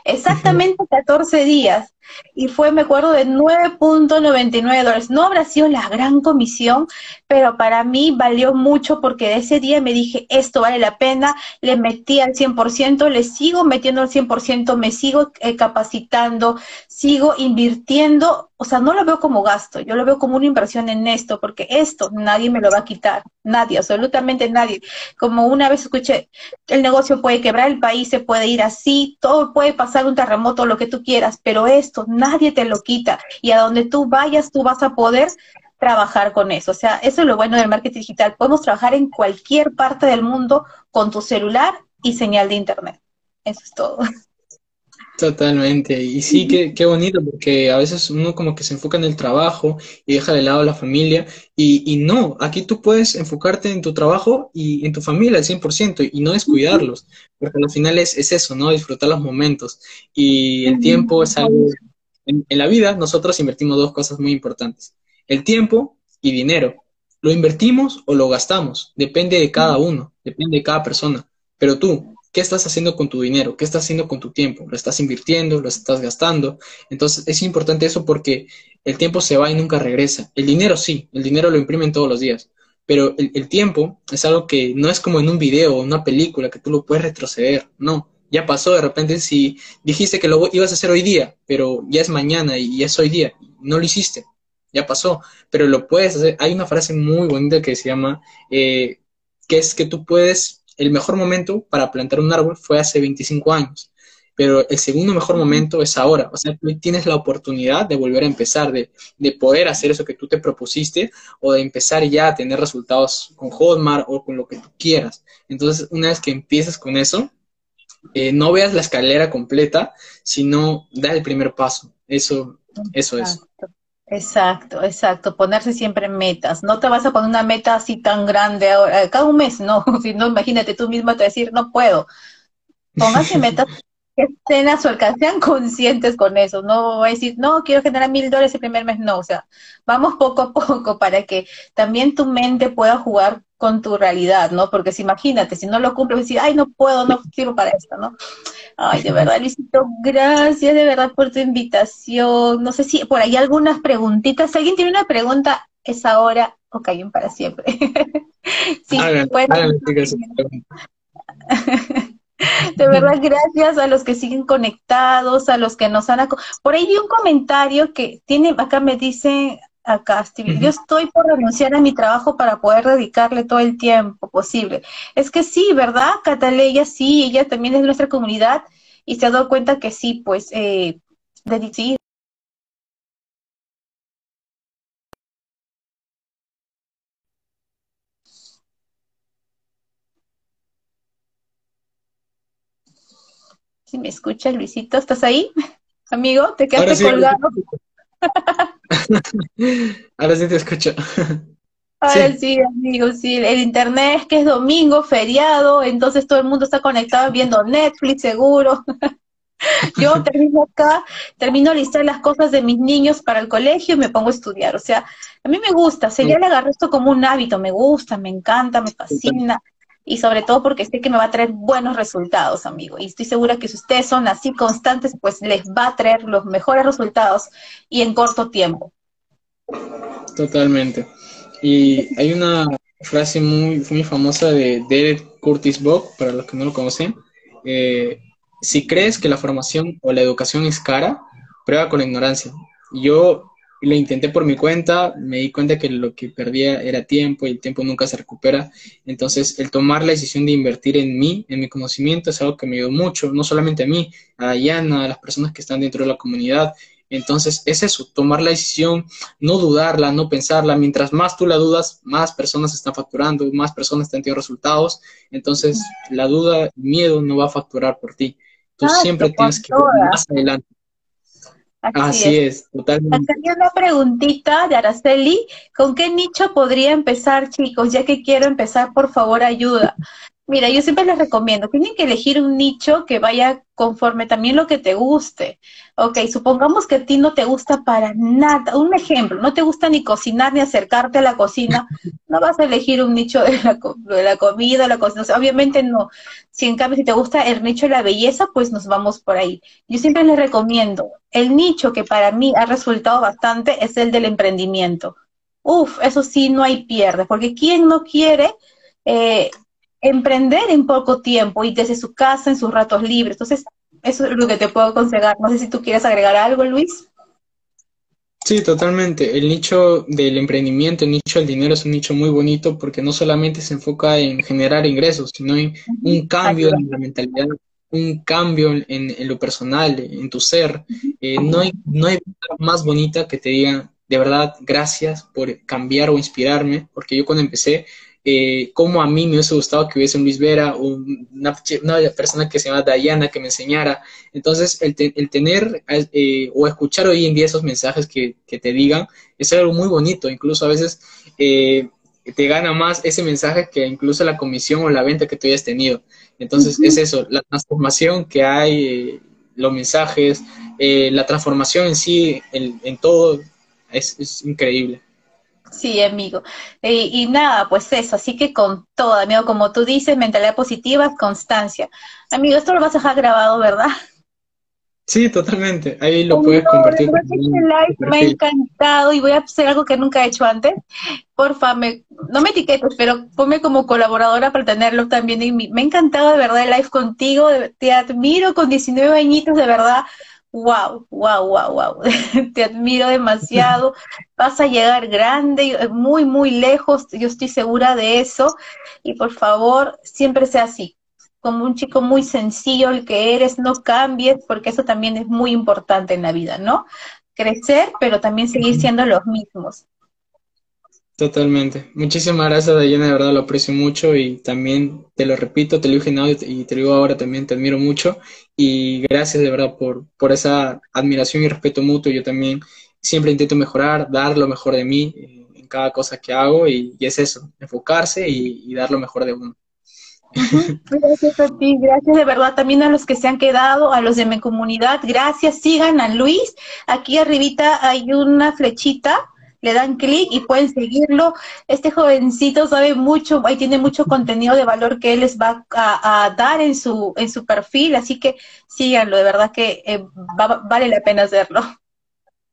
exactamente 14 días y fue, me acuerdo, de 9.99 dólares. No habrá sido la gran comisión, pero para mí valió mucho porque de ese día me dije, esto vale la pena, le metí al 100%, le sigo metiendo al 100%, me sigo eh, capacitando, sigo invirtiendo, o sea, no lo veo como gasto, yo lo veo como una inversión en esto, porque esto nadie me lo va a quitar, nadie, absolutamente nadie. Como una vez escuché, el negocio puede quebrar, el país se puede ir así, todo puede pasar un terremoto, lo que tú quieras, pero esto nadie te lo quita. Y a donde tú vayas, tú vas a poder trabajar con eso. O sea, eso es lo bueno del marketing digital. Podemos trabajar en cualquier parte del mundo con tu celular y señal de internet. Eso es todo. Totalmente. Y sí, qué, qué bonito, porque a veces uno como que se enfoca en el trabajo y deja de lado la familia. Y, y no, aquí tú puedes enfocarte en tu trabajo y en tu familia al 100% y no descuidarlos, porque al final es, es eso, ¿no? Disfrutar los momentos. Y el tiempo es algo en, la vida nosotros invertimos dos cosas muy importantes, el tiempo y dinero. ¿Lo invertimos o lo gastamos? Depende de cada uno, depende de cada persona. Pero tú, ¿qué estás haciendo con tu dinero? ¿Qué estás haciendo con tu tiempo? ¿Lo estás invirtiendo? ¿Lo estás gastando? Entonces es importante eso porque el tiempo se va y nunca regresa. El dinero sí, el dinero lo imprimen todos los días. Pero el, tiempo es algo que no es como en un video o una película que tú lo puedes retroceder. No, ya pasó de repente si dijiste que lo ibas a hacer hoy día, pero ya es mañana y ya es hoy día, no lo hiciste, ya pasó, pero lo puedes hacer. Hay una frase muy bonita que se llama, eh, que es que tú puedes, el mejor momento para plantar un árbol fue hace 25 años, pero el segundo mejor momento es ahora, o sea, tú tienes la oportunidad de volver a empezar, de, de poder hacer eso que tú te propusiste o de empezar ya a tener resultados con Hotmart o con lo que tú quieras. Entonces, una vez que empieces con eso, eh, no veas la escalera completa, sino da el primer paso. Eso, eso es. Exacto, exacto. Ponerse siempre metas. No te vas a poner una meta así tan grande ahora, cada un mes, no. Si no, imagínate tú mismo te decir, no puedo. Póngase metas que estén a su alcance, sean conscientes con eso. No a decir, no, quiero generar mil dólares el primer mes. No, o sea, vamos poco a poco para que también tu mente pueda jugar con tu realidad, ¿no? Porque si imagínate, si no lo cumples, decir, ay, no puedo, no sirvo para esto, ¿no? Ay, de verdad, Luisito, gracias de verdad por tu invitación. No sé si por ahí algunas preguntitas. Si alguien tiene una pregunta, es ahora o callen para siempre. sí, De verdad, gracias a los que siguen conectados, a los que nos han... Por ahí vi un comentario que tiene, acá me acá, Stevie. Yo estoy por renunciar a mi trabajo para poder dedicarle todo el tiempo posible. Es que sí, ¿verdad? Cataleya, sí, ella también es de nuestra comunidad y se ha dado cuenta que sí, pues, eh, sí, Si me escuchas, Luisito, ¿estás ahí? Amigo, te quedaste colgado. Ahora sí te escucho. Ahora sí. amigo, sí. El internet es que es domingo, feriado, entonces todo el mundo está conectado viendo Netflix, seguro. Yo termino acá, termino a listar las cosas de mis niños para el colegio y me pongo a estudiar. O sea, a mí me gusta, o sea, ya le agarré esto como un hábito, me gusta, me encanta, me fascina y sobre todo porque sé que me va a traer buenos resultados, amigo. Y estoy segura que si ustedes son así constantes, pues les va a traer los mejores resultados y en corto tiempo. Totalmente. Y hay una frase muy, muy famosa de Derek Curtis Bock, para los que no lo conocen. Eh, si crees que la formación o la educación es cara, prueba con la ignorancia. Yo lo intenté por mi cuenta, me di cuenta que lo que perdía era tiempo y el tiempo nunca se recupera. Entonces, el tomar la decisión de invertir en mí, en mi conocimiento, es algo que me ayudó mucho, no solamente a mí, a Dayana, a las personas que están dentro de la comunidad. Entonces, es eso, tomar la decisión, no dudarla, no pensarla. Mientras más tú la dudas, más personas están facturando, más personas están teniendo resultados. Entonces, la duda, el miedo no va a facturar por ti. Tú siempre tienes que ir más adelante. Así, es. totalmente. Acá hay una preguntita de Araceli. ¿Con qué nicho podría empezar, chicos? Ya que quiero empezar, por favor, ayuda. Mira, yo siempre les recomiendo, tienen que elegir un nicho que vaya conforme también lo que te guste. Ok, supongamos que a ti no te gusta para nada. Un ejemplo, no te gusta ni cocinar ni acercarte a la cocina. No vas a elegir un nicho de la, de la comida, la cocina. obviamente no. Si en cambio, si te gusta el nicho de la belleza, pues nos vamos por ahí. Yo siempre les recomiendo, el nicho que para mí ha resultado bastante es el del emprendimiento. Uf, eso sí, no hay pierde, porque ¿quién no quiere eh, emprender en poco tiempo y desde su casa, en sus ratos libres. Entonces, eso es lo que te puedo aconsejar. No sé si tú quieres agregar algo, Luis. Sí, totalmente. El nicho del emprendimiento, el nicho del dinero es un nicho muy bonito porque no solamente se enfoca en generar ingresos, sino en un cambio en la mentalidad, un cambio en, lo personal, en tu ser. Eh, no, hay, no hay más bonita que te digan, de verdad, gracias por cambiar o inspirarme, porque yo cuando empecé eh, como a mí me hubiese gustado que hubiese un Luis Vera, una, una, persona que se llama Dayana que me enseñara. Entonces, el, el tener eh, o escuchar hoy en día esos mensajes que, que, te digan es algo muy bonito. Incluso a veces eh, te gana más ese mensaje que incluso la comisión o la venta que tú hayas tenido. Entonces, es eso, la transformación que hay, eh, los mensajes, eh, la transformación en sí, en, en todo, es, es increíble. Sí, amigo. Y, y, nada, pues eso, así que con todo, amigo, como tú dices, mentalidad positiva, constancia. Amigo, esto lo vas a dejar grabado, ¿verdad? Sí, totalmente. Ahí lo puedes compartir. Live me ha encantado y voy a hacer algo que nunca he hecho antes. Porfa, me, no me etiquetes, pero ponme como colaboradora para tenerlo también. Y me ha encantado de verdad el live contigo. Te admiro con 19 añitos, de verdad wow, wow, wow, wow, te admiro demasiado, vas a llegar grande, eh, muy, muy lejos, yo estoy segura de eso, y por favor, siempre sea así, como un chico muy sencillo el que eres, no cambies, porque eso también es muy importante en la vida, ¿no? Crecer, pero también seguir siendo los mismos. Totalmente. Muchísimas gracias, Dayana, de verdad lo aprecio mucho y también te lo repito, te lo dije en audio y te lo digo ahora también, te admiro mucho y gracias de verdad por, por esa admiración y respeto mutuo. Yo también siempre intento mejorar, dar lo mejor de mí en cada cosa que hago y, y es eso, enfocarse y, y, dar lo mejor de uno. Gracias a ti, gracias de verdad también a los que se han quedado, a los de mi comunidad, gracias, sigan a Luis, aquí arribita hay una flechita le dan clic y pueden seguirlo. Este jovencito sabe mucho, ahí tiene mucho contenido de valor que él les va a, dar en su, en su perfil, así que síganlo, de verdad que eh, vale la pena hacerlo.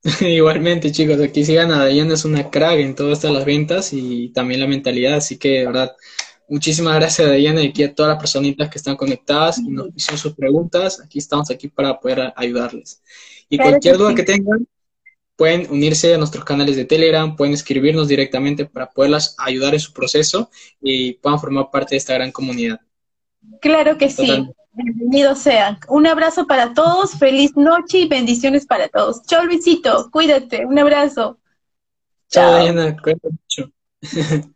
Igualmente, chicos, aquí sigan a Dayana, es una crack en todas estas las ventas y también la mentalidad, así que de verdad, muchísimas gracias a Dayana y aquí a todas las personitas que están conectadas y nos hicieron sus preguntas, aquí estamos aquí para poder ayudarles. Y cualquier duda que tengan, pueden unirse a nuestros canales de Telegram, pueden escribirnos directamente para poderlas ayudar en su proceso y puedan formar parte de esta gran comunidad. Claro que sí. Bienvenidos sean. Un abrazo para todos, feliz noche y bendiciones para todos. Chao Luisito, cuídate, un abrazo. Chao, Diana, cuídate mucho.